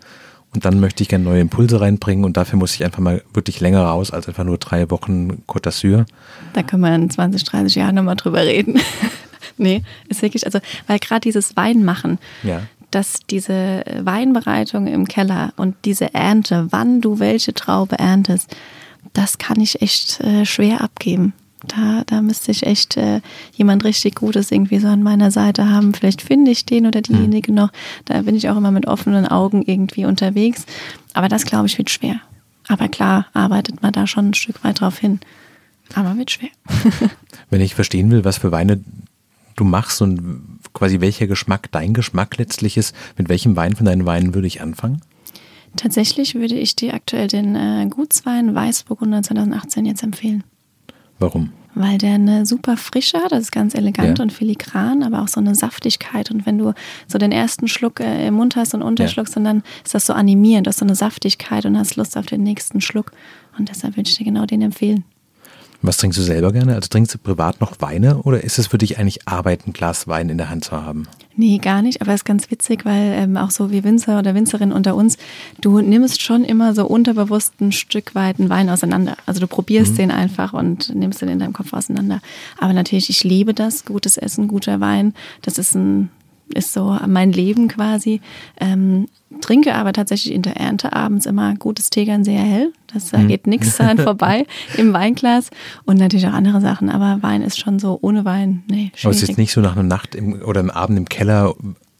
und dann möchte ich gerne neue Impulse reinbringen und dafür muss ich einfach mal wirklich länger raus als einfach nur drei Wochen Côte d'Azur. Da können wir in 20, 30 Jahren nochmal drüber reden. nee, ist wirklich, also, weil gerade dieses Weinmachen, ja. dass diese Weinbereitung im Keller und diese Ernte, wann du welche Traube erntest, das kann ich echt äh, schwer abgeben. Da, da müsste ich echt äh, jemand richtig Gutes irgendwie so an meiner Seite haben. Vielleicht finde ich den oder hm. diejenige mhm. noch. Da bin ich auch immer mit offenen Augen irgendwie unterwegs. Aber das, glaube ich, wird schwer. Aber klar, arbeitet man da schon ein Stück weit drauf hin. Aber wird schwer. Wenn ich verstehen will, was für Weine du machst und quasi welcher Geschmack dein Geschmack letztlich ist, mit welchem Wein von deinen Weinen würde ich anfangen? Tatsächlich würde ich dir aktuell den äh, Gutswein Weißburgunder 2018 jetzt empfehlen. Warum? Weil der eine super Frische hat, das ist ganz elegant Ja. und filigran, aber auch so eine Saftigkeit. Und wenn du so den ersten Schluck äh, im Mund hast und unterschluckst, und dann ist das so animierend, du hast so eine Saftigkeit und hast Lust auf den nächsten Schluck. Und deshalb würde ich dir genau den empfehlen. Was trinkst du selber gerne? Also trinkst du privat noch Weine oder ist es für dich eigentlich Arbeit, ein Glas Wein in der Hand zu haben? Nee, gar nicht, aber es ist ganz witzig, weil ähm, auch so wie Winzer oder Winzerin unter uns, du nimmst schon immer so unterbewusst ein Stück weit einen Wein auseinander. Also du probierst den einfach und nimmst den in deinem Kopf auseinander. Aber natürlich, ich liebe das, gutes Essen, guter Wein, das ist ein ist so mein Leben quasi. Ähm, trinke aber tatsächlich in der Ernte abends immer gutes Tegern sehr hell. Das da geht nichts daran vorbei im Weinglas und natürlich auch andere Sachen. Aber Wein ist schon so ohne Wein, nee, Aber es ist nicht so nach einer Nacht im, oder am Abend im Keller,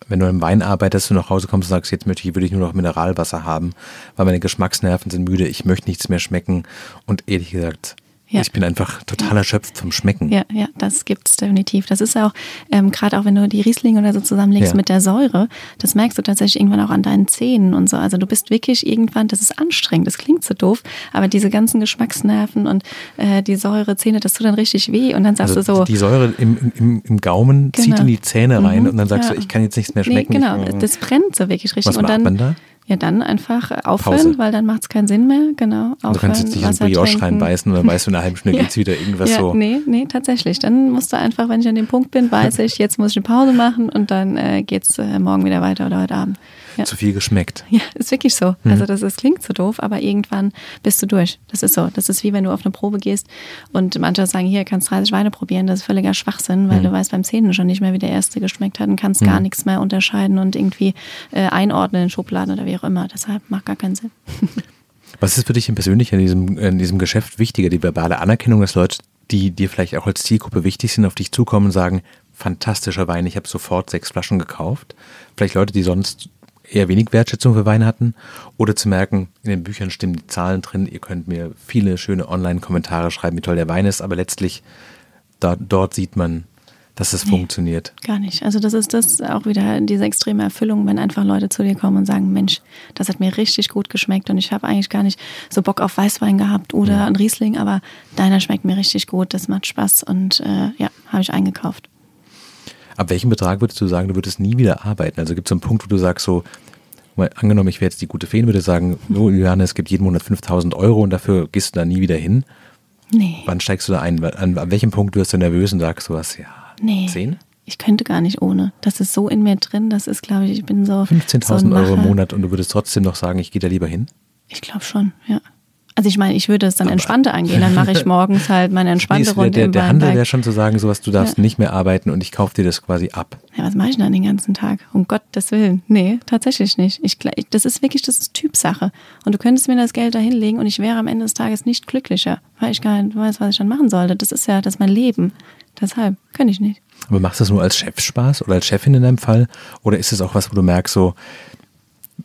wenn du im Wein arbeitest, du nach Hause kommst und sagst, jetzt möchte ich, würde ich nur noch Mineralwasser haben, weil meine Geschmacksnerven sind müde, ich möchte nichts mehr schmecken. Und ehrlich gesagt, Ja. ich bin einfach total erschöpft vom Schmecken. Ja, ja, das gibt's definitiv. Das ist auch, ähm, gerade auch wenn du die Riesling oder so zusammenlegst Ja. mit der Säure, das merkst du tatsächlich irgendwann auch an deinen Zähnen und so. Also du bist wirklich irgendwann, das ist anstrengend, das klingt so doof, aber diese ganzen Geschmacksnerven und äh, die Säure, Zähne, das tut dann richtig weh und dann sagst Also du so. die Säure im, im, im Gaumen zieht Genau. in die Zähne rein Mhm, und dann sagst ja. du, ich kann jetzt nichts mehr Nee, schmecken. genau, Ich, das brennt so wirklich richtig. Was und dann, man da? Ja, dann einfach aufhören, Pause. weil dann macht's keinen Sinn mehr. Genau. du kannst jetzt nicht Wasser Brioche reinbeißen und dann weißt du, in einer halben Stunde Ja. geht's wieder irgendwas ja, so. Nee, nee, tatsächlich. Dann musst du einfach, wenn ich an dem Punkt bin, weiß ich, jetzt muss ich eine Pause machen und dann äh, geht's äh, morgen wieder weiter oder heute Abend. Ja. Zu viel geschmeckt. Ja, ist wirklich so. Mhm. Also das, das klingt so doof, aber irgendwann bist du durch. Das ist so. Das ist wie wenn du auf eine Probe gehst und manche sagen, hier kannst 30 Weine probieren. Das ist völliger Schwachsinn, weil Mhm. du weißt beim Zähnen schon nicht mehr, wie der erste geschmeckt hat und kannst gar nichts mehr unterscheiden und irgendwie äh, einordnen in Schubladen oder wie auch immer. Deshalb macht gar keinen Sinn. Was ist für dich persönlich in diesem, in diesem Geschäft wichtiger? Die verbale Anerkennung, dass Leute, die dir vielleicht auch als Zielgruppe wichtig sind, auf dich zukommen und sagen, fantastischer Wein, ich habe sofort sechs Flaschen gekauft. Vielleicht Leute, die sonst eher wenig Wertschätzung für Wein hatten. Oder zu merken, in den Büchern stimmen die Zahlen drin, ihr könnt mir viele schöne Online-Kommentare schreiben, wie toll der Wein ist, aber letztlich da, dort sieht man, dass es Nee. funktioniert. Gar nicht. Also das ist das auch wieder diese extreme Erfüllung, wenn einfach Leute zu dir kommen und sagen, Mensch, das hat mir richtig gut geschmeckt und ich habe eigentlich gar nicht so Bock auf Weißwein gehabt oder ein Riesling, aber deiner schmeckt mir richtig gut, das macht Spaß und äh, ja, habe ich eingekauft. Ab welchem Betrag würdest du sagen, du würdest nie wieder arbeiten? Also gibt es so einen Punkt, wo du sagst so, angenommen, ich wäre jetzt die gute Feen, würde sagen, so Juliane, es gibt jeden Monat 5000 Euro und dafür gehst du da nie wieder hin. Nee, Wann steigst du da ein? An, an welchem Punkt wirst du nervös und sagst sowas, ja, nee. 10? Ich könnte gar nicht ohne. Das ist so in mir drin, das ist, glaube ich, ich bin so. 15.000 so Euro im. Monat und du würdest trotzdem noch sagen, ich gehe da lieber hin? Ich glaube schon, ja. Also ich meine, ich würde es dann Aber- entspannter angehen. Dann mache ich morgens halt meine Nee, entspannte wär, Runde der, der Handel wäre schon zu sagen, sowas, du darfst Ja. nicht mehr arbeiten und ich kaufe dir das quasi ab. Ja, was mache ich denn den ganzen Tag? Um Gottes Willen. Nee, tatsächlich nicht. Ich, das ist wirklich, das ist Typsache. Und du könntest mir das Geld da hinlegen und ich wäre am Ende des Tages nicht glücklicher, weil ich gar nicht weiß, was ich dann machen sollte. Das ist ja, das ist mein Leben. Deshalb könnte ich nicht. Aber machst du das nur als Chef Spaß oder als Chefin in deinem Fall? Oder ist es auch was, wo du merkst, so,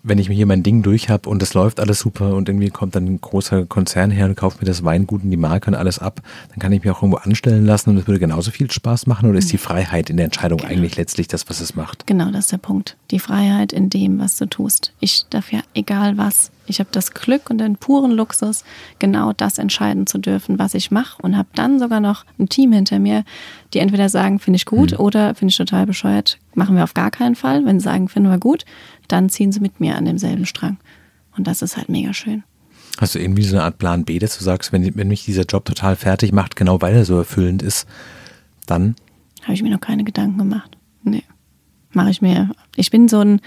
wenn ich mir hier mein Ding durch habe und es läuft alles super und irgendwie kommt dann ein großer Konzern her und kauft mir das Weingut und die Marke und alles ab, dann kann ich mich auch irgendwo anstellen lassen und es würde genauso viel Spaß machen? Oder ist die Freiheit in der Entscheidung eigentlich letztlich das, was es macht? Genau, das ist der Punkt. Die Freiheit in dem, was du tust. Ich darf ja, egal was, ich habe das Glück und den puren Luxus, genau das entscheiden zu dürfen, was ich mache und habe dann sogar noch ein Team hinter mir, die entweder sagen, finde ich gut oder finde ich total bescheuert, machen wir auf gar keinen Fall. Wenn sie sagen, finden wir gut, dann ziehen sie mit mir an demselben Strang. Und das ist halt mega schön. Hast du irgendwie so eine Art Plan B, dass du sagst, wenn, wenn mich dieser Job total fertig macht, genau weil er so erfüllend ist, dann Habe ich mir noch keine Gedanken gemacht. Nee. Mache ich mir. Ich bin so ein,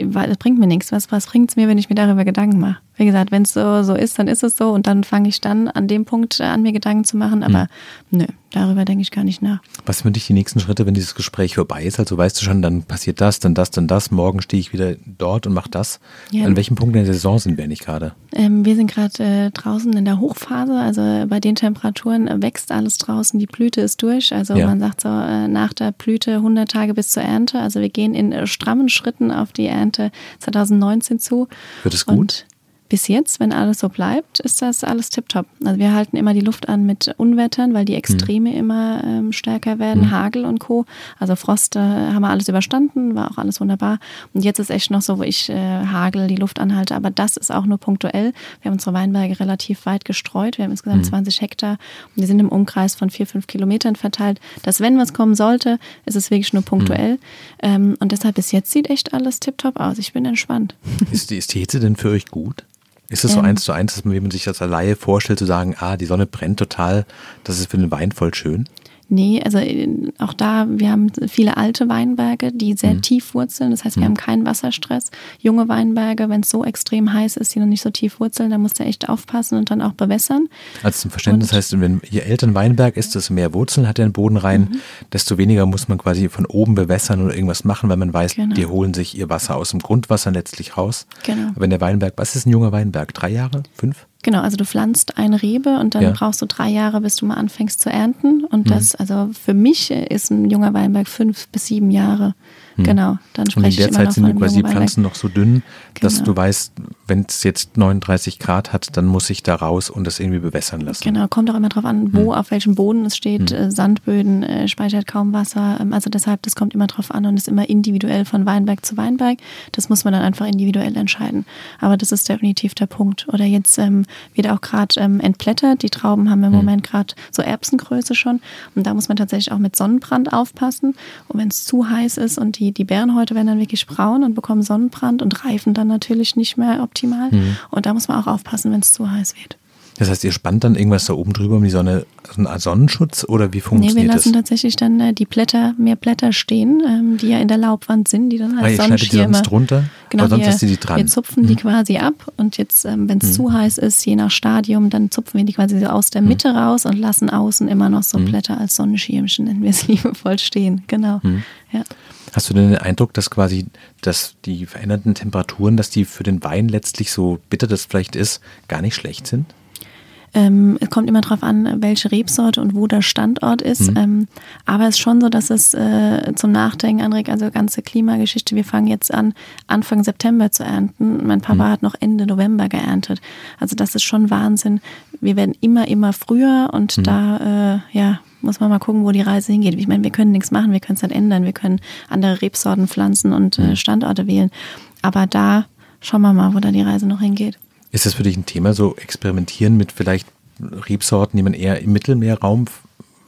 weil das bringt mir nichts. Was, was bringt es mir, wenn ich mir darüber Gedanken mache? Wie gesagt, wenn es so, so ist, dann ist es so und dann fange ich dann an dem Punkt äh, an mir Gedanken zu machen. Aber nö, darüber denke ich gar nicht nach. Was sind für dich die nächsten Schritte, wenn dieses Gespräch vorbei ist? Also weißt du schon, dann passiert das, dann das, dann das, morgen stehe ich wieder dort und mache das. Ja. An welchem Punkt in der Saison sind wir eigentlich gerade? Ähm, wir sind gerade äh, draußen in der Hochphase, also bei den Temperaturen wächst alles draußen, die Blüte ist durch. Also Ja. man sagt so, äh, nach der Blüte 100 Tage bis zur Ernte. Also wir gehen in äh, strammen Schritten auf die Ernte 2019 zu. Wird es gut? Und bis jetzt, wenn alles so bleibt, ist das alles tiptop. Also wir halten immer die Luft an mit Unwettern, weil die Extreme mhm. immer ähm, stärker werden, mhm. Hagel und Co. Also Frost äh, haben wir alles überstanden, war auch alles wunderbar. Und jetzt ist echt noch so, wo ich äh, Hagel die Luft anhalte, aber das ist auch nur punktuell. Wir haben unsere Weinberge relativ weit gestreut. Wir haben insgesamt mhm. 20 Hektar und wir sind im Umkreis von vier, fünf Kilometern verteilt. Dass wenn was kommen sollte, ist es wirklich nur punktuell. Mhm. Ähm, und deshalb bis jetzt sieht echt alles tiptop aus. Ich bin entspannt. Ist die, ist die Hitze denn für euch gut? Ist es so ähm, eins zu eins, dass man, wie man sich das als Laie vorstellt, zu sagen, ah, die Sonne brennt total, das ist für den Wein voll schön? Nee, also äh, auch da, wir haben viele alte Weinberge, die sehr mhm. tief wurzeln. Das heißt, wir mhm. haben keinen Wasserstress. Junge Weinberge, wenn es so extrem heiß ist, die noch nicht so tief wurzeln, da musst du echt aufpassen und dann auch bewässern. Also zum Verständnis und, heißt, wenn je älter ein Weinberg ist, desto mehr Wurzeln hat er in den Boden rein, mhm. desto weniger muss man quasi von oben bewässern oder irgendwas machen, weil man weiß, genau. die holen sich ihr Wasser aus dem Grundwasser letztlich raus. Genau. Aber wenn der Weinberg, was ist ein junger Weinberg? Drei Jahre? Fünf? Genau, also du pflanzt eine Rebe und dann ja. brauchst du drei Jahre, bis du mal anfängst zu ernten. Und mhm. das, also für mich ist ein junger Weinberg fünf bis sieben Jahre. Hm. Genau, dann spreche Und in der Zeit sind quasi die Pflanzen noch so dünn, dass genau. du weißt, wenn es jetzt 39 Grad hat, dann muss ich da raus und das irgendwie bewässern lassen. Genau, kommt auch immer darauf an, wo, hm. auf welchem Boden es steht. Hm. Äh, Sandböden äh, speichert kaum Wasser. Ähm, also deshalb, das kommt immer darauf an und ist immer individuell von Weinberg zu Weinberg. Das muss man dann einfach individuell entscheiden. Aber das ist definitiv der Punkt. Oder jetzt ähm, wird auch gerade ähm, entblättert. Die Trauben haben im hm. Moment gerade so Erbsengröße schon. Und da muss man tatsächlich auch mit Sonnenbrand aufpassen. Und wenn es zu heiß ist und die die, die Bärenhäute werden dann wirklich braun und bekommen Sonnenbrand und reifen dann natürlich nicht mehr optimal. Mhm. Und da muss man auch aufpassen, wenn es zu heiß wird. Das heißt, ihr spannt dann irgendwas da oben drüber um die Sonne, so eine Art Sonnenschutz oder wie funktioniert das? Nee, wir lassen das? tatsächlich dann äh, die Blätter, mehr Blätter stehen, ähm, die ja in der Laubwand sind, die dann als ah, ihr Sonnenschirme. Die sonst drunter, genau, aber sonst wir, ist die dran. Wir zupfen mhm. die quasi ab und jetzt, ähm, wenn es mhm. zu heiß ist, je nach Stadium, dann zupfen wir die quasi so aus der mhm. Mitte mhm. raus und lassen außen immer noch so mhm. Blätter als Sonnenschirmchen, nennen wir es liebevoll, stehen. Genau. Mhm. Ja. Hast du denn den Eindruck, dass quasi, dass die veränderten Temperaturen, dass die für den Wein letztlich so bitter das vielleicht ist, gar nicht schlecht sind? Ähm, es kommt immer darauf an, welche Rebsorte und wo der Standort ist. Mhm. Ähm, aber es ist schon so, dass es äh, zum Nachdenken anregt, also ganze Klimageschichte. Wir fangen jetzt an, Anfang September zu ernten. Mein Papa mhm. hat noch Ende November geerntet. Also das ist schon Wahnsinn. Wir werden immer, immer früher und mhm. da, äh, ja, muss man mal gucken, wo die Reise hingeht. Ich meine, wir können nichts machen, wir können es nicht ändern. Wir können andere Rebsorten pflanzen und äh, mhm. Standorte wählen. Aber da schauen wir mal, wo da die Reise noch hingeht. Ist das für dich ein Thema, so experimentieren mit vielleicht Rebsorten, die man eher im Mittelmeerraum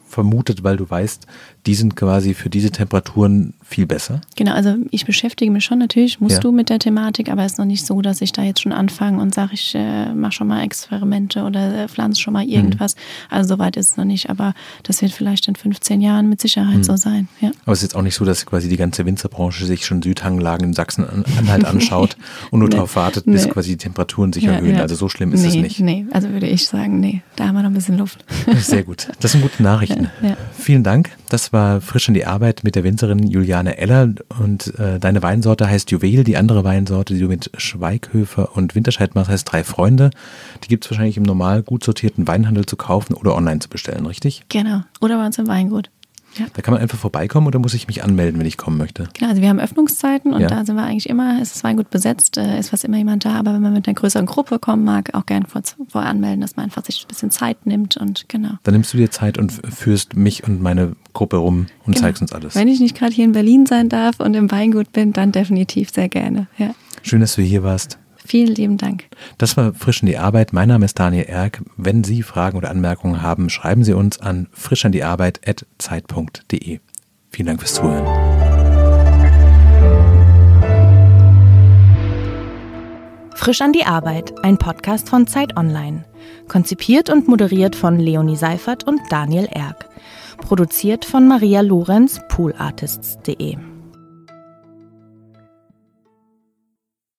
vermutet, weil du weißt, die sind quasi für diese Temperaturen viel besser? Genau, also ich beschäftige mich schon natürlich, musst ja. du mit der Thematik, aber es ist noch nicht so, dass ich da jetzt schon anfange und sage, ich äh, mache schon mal Experimente oder äh, pflanze schon mal mhm. irgendwas. Mhm. Also soweit ist es noch nicht, aber das wird vielleicht in 15 Jahren mit Sicherheit mhm. so sein. Ja. Aber es ist jetzt auch nicht so, dass quasi die ganze Winzerbranche sich schon Südhanglagen in Sachsen-Anhalt anschaut und nur nee. darauf wartet, bis nee. quasi die Temperaturen sich ja, erhöhen. Ja. Also so schlimm ist nee, es nicht. Nee, also würde ich sagen, nee, da haben wir noch ein bisschen Luft. Sehr gut. Das sind gute Nachrichten. Vielen Dank. Das war frisch in die Arbeit mit der Winzerin Juliane Eller und äh, deine Weinsorte heißt Juwel, die andere Weinsorte, die du mit Schweighöfer und Winterscheid machst, heißt Drei Freunde. Die gibt es wahrscheinlich im normal gut sortierten Weinhandel zu kaufen oder online zu bestellen, richtig? Genau, oder bei uns im Weingut. Ja. Da kann man einfach vorbeikommen oder muss ich mich anmelden, wenn ich kommen möchte? Genau, also wir haben Öffnungszeiten und ja. da sind wir eigentlich immer, ist das Weingut besetzt, äh, ist fast immer jemand da, aber wenn man mit einer größeren Gruppe kommen mag, auch gern vor, vorher anmelden, dass man einfach sich ein bisschen Zeit nimmt und genau. Dann nimmst du dir Zeit und führst mich und meine Gruppe rum und genau. zeigst uns alles. Wenn ich nicht gerade hier in Berlin sein darf und im Weingut bin, dann definitiv sehr gerne. Ja. Schön, dass du hier warst. Vielen lieben Dank. Das war Frisch in die Arbeit. Mein Name ist Daniel Erck. Wenn Sie Fragen oder Anmerkungen haben, schreiben Sie uns an frischandiearbeit.zeit.de. Vielen Dank fürs Zuhören. Frisch an die Arbeit, ein Podcast von Zeit Online. Konzipiert und moderiert von Leonie Seifert und Daniel Erck. Produziert von Maria Lorenz, poolartists.de.